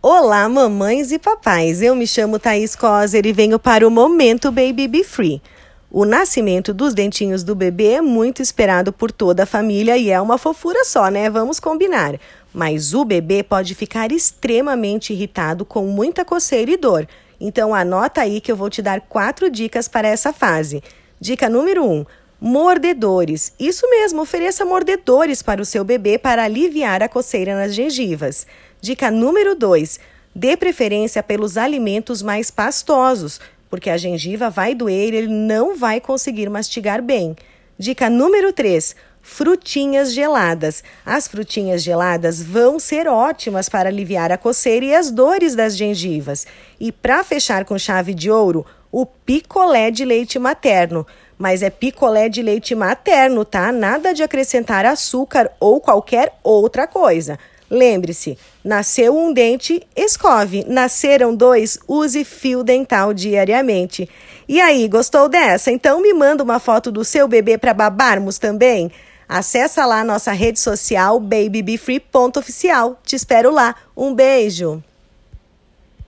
Olá, mamães e papais. Eu me chamo Thaís Coser e venho para o Momento Baby Be Free. O nascimento dos dentinhos do bebê é muito esperado por toda a família e é uma fofura só, né? Vamos combinar. Mas o bebê pode ficar extremamente irritado com muita coceira e dor. Então anota aí que eu vou te dar quatro dicas para essa fase. Dica número 1: um, mordedores. Isso mesmo, ofereça mordedores para o seu bebê para aliviar a coceira nas gengivas. Dica número 2: dê preferência pelos alimentos mais pastosos, porque a gengiva vai doer e ele não vai conseguir mastigar bem. Dica número 3: frutinhas geladas. As frutinhas geladas vão ser ótimas para aliviar a coceira e as dores das gengivas. E para fechar com chave de ouro, o picolé de leite materno. Mas é picolé de leite materno, tá? Nada de acrescentar açúcar ou qualquer outra coisa. Lembre-se, nasceu um dente, escove. Nasceram dois, use fio dental diariamente. E aí, gostou dessa? Então me manda uma foto do seu bebê para babarmos também. Acesse lá nossa rede social babybefree.oficial. Te espero lá. Um beijo.